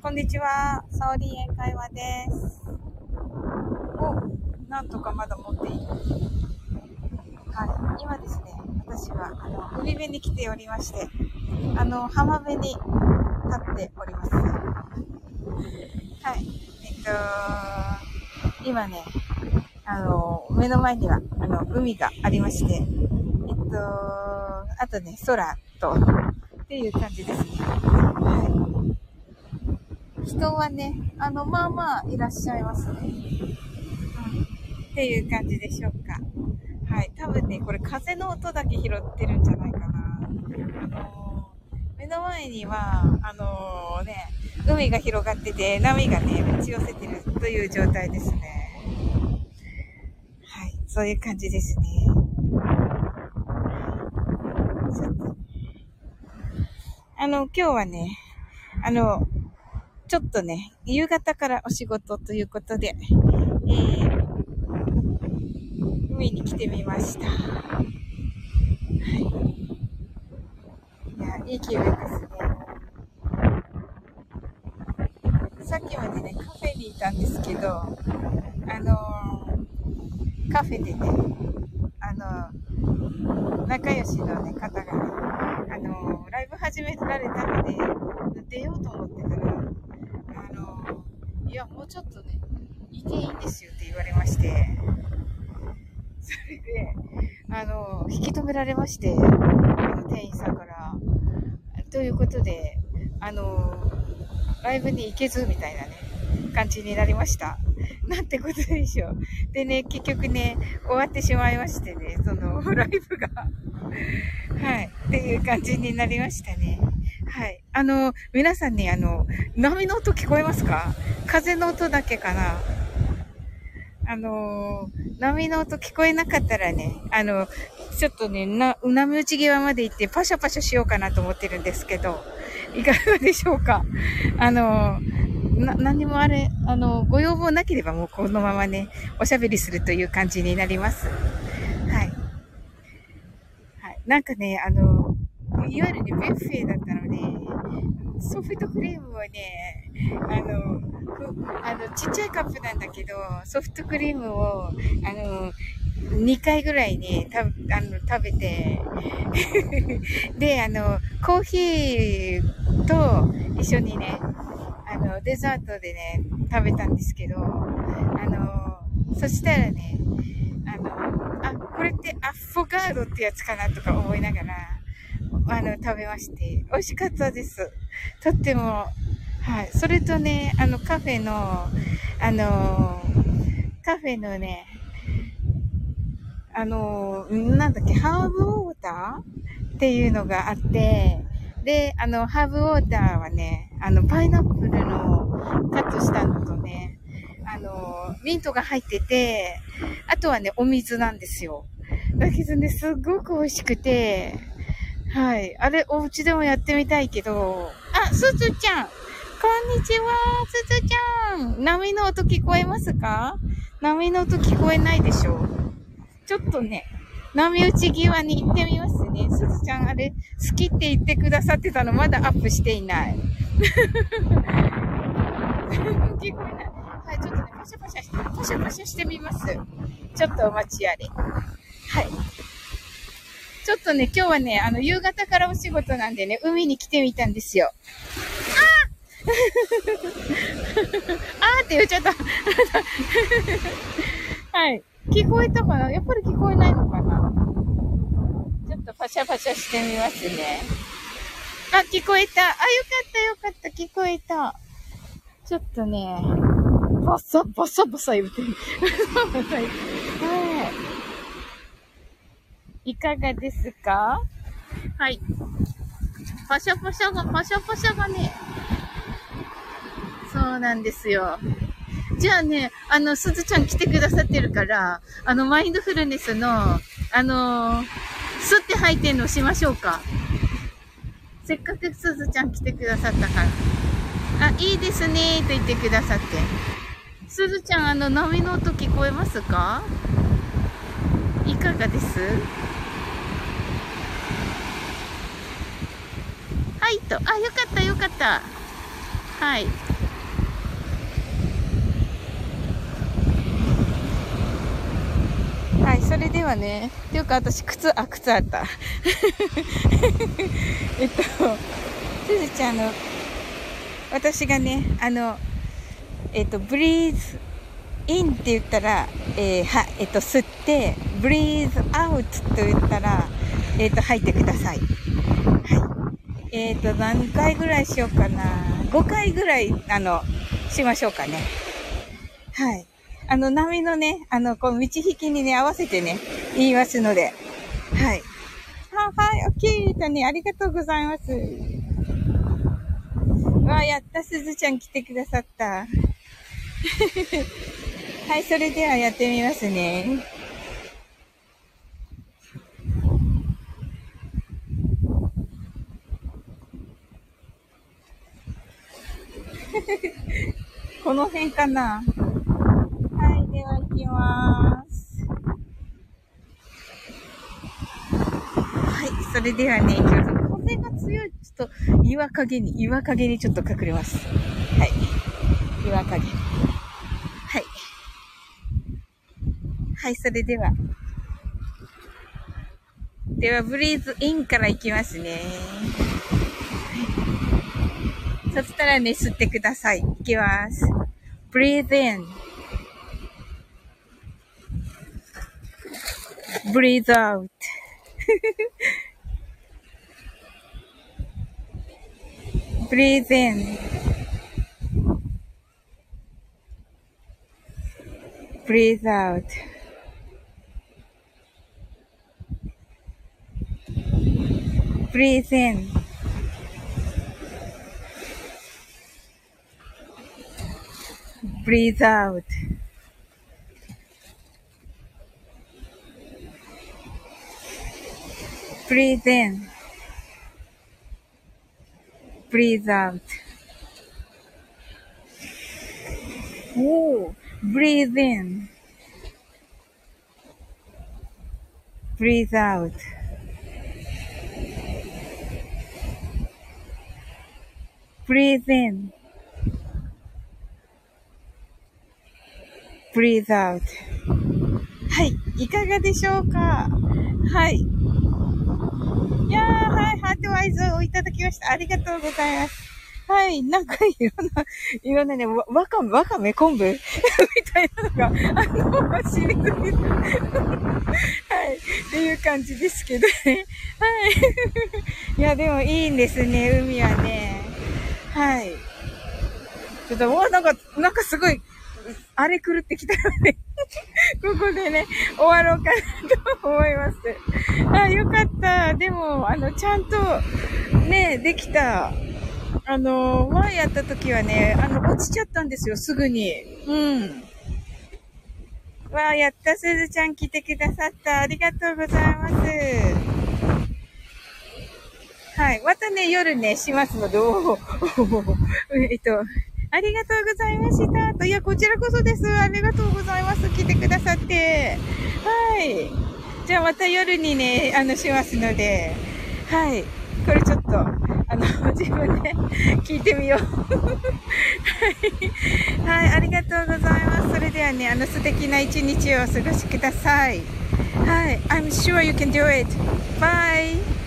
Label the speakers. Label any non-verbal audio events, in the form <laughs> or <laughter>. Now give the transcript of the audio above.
Speaker 1: こんにちは。サオリン英会話です。お、なんとかまだ持っている。はい。今ですね、私は、あの、海辺に来ておりまして、あの、浜辺に立っております。はい。えっと、今ね、あの、目の前には、あの、海がありまして、えっと、あとね、空と、っていう感じですね。人はね、あの、まあまあいらっしゃいますね。うん。っていう感じでしょうか。はい。多分ね、これ風の音だけ拾ってるんじゃないかな。あの、目の前には、あのー、ね、海が広がってて、波がね、打ち寄せてるという状態ですね。はい。そういう感じですね。ちょっと。あの、今日はね、あの、ちょっとね、夕方からお仕事ということで、えー、海に来てみました。はい。いや、いい気分ですね。さっきまでね、カフェにいたんですけど、あのー、カフェでね、あのー、仲良しのね、方がね、あのー、ライブ始められたので、出ようと思ってたら、いや、もうちょっとね、いていいんですよって言われまして、それで、あの、引き止められまして、あの、店員さんから。ということで、あの、ライブに行けずみたいなね、感じになりました。なんてことでしょう。でね、結局ね、終わってしまいましてね、その、ライブがはい、っていう感じになりましたね。はい。あの、皆さんにあの、波の音聞こえますか？風の音だけかな？あの、波の音聞こえなかったらね、あの、ちょっとね、な、波打ち際まで行ってパシャパシャしようかなと思ってるんですけど、いかがでしょうか？あの、な、何もあれ、あの、ご要望なければもうこのままね、おしゃべりするという感じになります。はい。はい。なんかね、あの、いわゆるね、ビュッフェだったので、ソフトクリームをね、あの、あの、ちっちゃいカップなんだけど、ソフトクリームを、あの、2回ぐらいね、た、あの、食べて <laughs> で、あの、コーヒーと一緒にね、あの、デザートでね、食べたんですけど、あの、そしたらね、あの、あ、これってアッフォガードってやつかなとか思いながら、あの、食べまして、美味しかったです。とっても、はい。それとね、あの、カフェの、あの、カフェのね、あの、なんだっけ、ハーブウォーターっていうのがあって、で、あの、ハーブウォーターはね、あの、パイナップルのカットしたのとね、あの、ミントが入ってて、あとはね、お水なんですよ。だけどね、すっごく美味しくて、はい。あれ、お家でもやってみたいけど、あ、すずちゃんこんにちはすずちゃん波の音聞こえますか？波の音聞こえないでしょちょっとね、波打ち際に行ってみますね。すずちゃんあれ、好きって言ってくださってたのまだアップしていない。<laughs> 聞こえない。はい、ちょっとね、パシャパシャして、パシャパシャしてみます。ちょっとお待ちあれ。はい。ちょっとね、今日はね、あの、夕方からお仕事なんでね、海に来てみたんですよ。あ <laughs> あーって言っちゃった。<laughs> はい。聞こえたかな？やっぱり聞こえないのかな？ちょっとパシャパシャしてみますね。あ、聞こえた。あ、よかったよかった。聞こえた。ちょっとね、バサバサバサ言うてる。<laughs> いかがですか？はい。パシャパシャが、パシャパシャがね、そうなんですよ。じゃあね、あの、すずちゃん来てくださってるから、あの、マインドフルネスの、あの吸って吐いてんのしましょうか。せっかくすずちゃん来てくださったから。あ、いいですねと言ってくださって。すずちゃん、あの、波の音聞こえますか？いかがです？はいと。あ、よかったよかった。はい。はい、それではね、っていうか私靴、あ、靴あった。<laughs> えっと、すずちゃんの、私がね、あの、えっと、ブリーズインって言ったら、えー、は、えっと、吸って、ブリーズアウトと言ったら、えっと、吐いてください。はい。えっと、何回ぐらいしようかな。5回ぐらい、あの、しましょうかね。はい。あの、波のね、あの、こう、道引きにね、合わせてね、言いますので。はい。あ、はい、オッケーだね。ありがとうございます。わあ、やった、すずちゃん来てくださった。<laughs> はい、それではやってみますね。<laughs> この辺かなはい、では行きます。はい、それではね、風が強い。ちょっと岩陰に、岩陰にちょっと隠れます。はい。岩陰。はい、それでは。では、ブリーズインからいきますね。そしたらね、吸ってください。いきます。breathe in. breathe out. breathe in. breathe out. Breathe in. Breathe out. Breathe in. Breathe out. Ooh, breathe in. Breathe out. Breathe in. Breathe out. はい。いかがでしょうか？はい。いやー、はい。ハートワイズをいただきました。ありがとうございます。はい。なんかいろんな、いろんなね、わ、わかめ、わかめ？昆布？<laughs> みたいなのが、あの、知りすぎる。<laughs> はい。っていう感じですけどね。はい。<laughs> いや、でもいいんですね、海はね。はい。ちょっと、もうなんか、なんかすごい、あれ狂ってきたので <laughs> ここでね、終わろうかなと思います。あ、よかった。でも、あの、ちゃんと、ね、できた。あの、前やった時はね、あの、落ちちゃったんですよ、すぐに。うん。わあ、やった、すずちゃん来てくださった。ありがとうございます。はい。またね、夜ね、しますので、おえっと、ありがとうございました。と、いや、こちらこそです。ありがとうございます。来てくださって。はい。じゃあまた夜にね、あの、しますので、はい。これちょっと、あの、<laughs> 自分で <laughs> 聞いてみよう。はい。はい、ありがとうございます。それではね、あの、素敵な一日をお過ごしください。はい。I'm sure you can do it. Bye.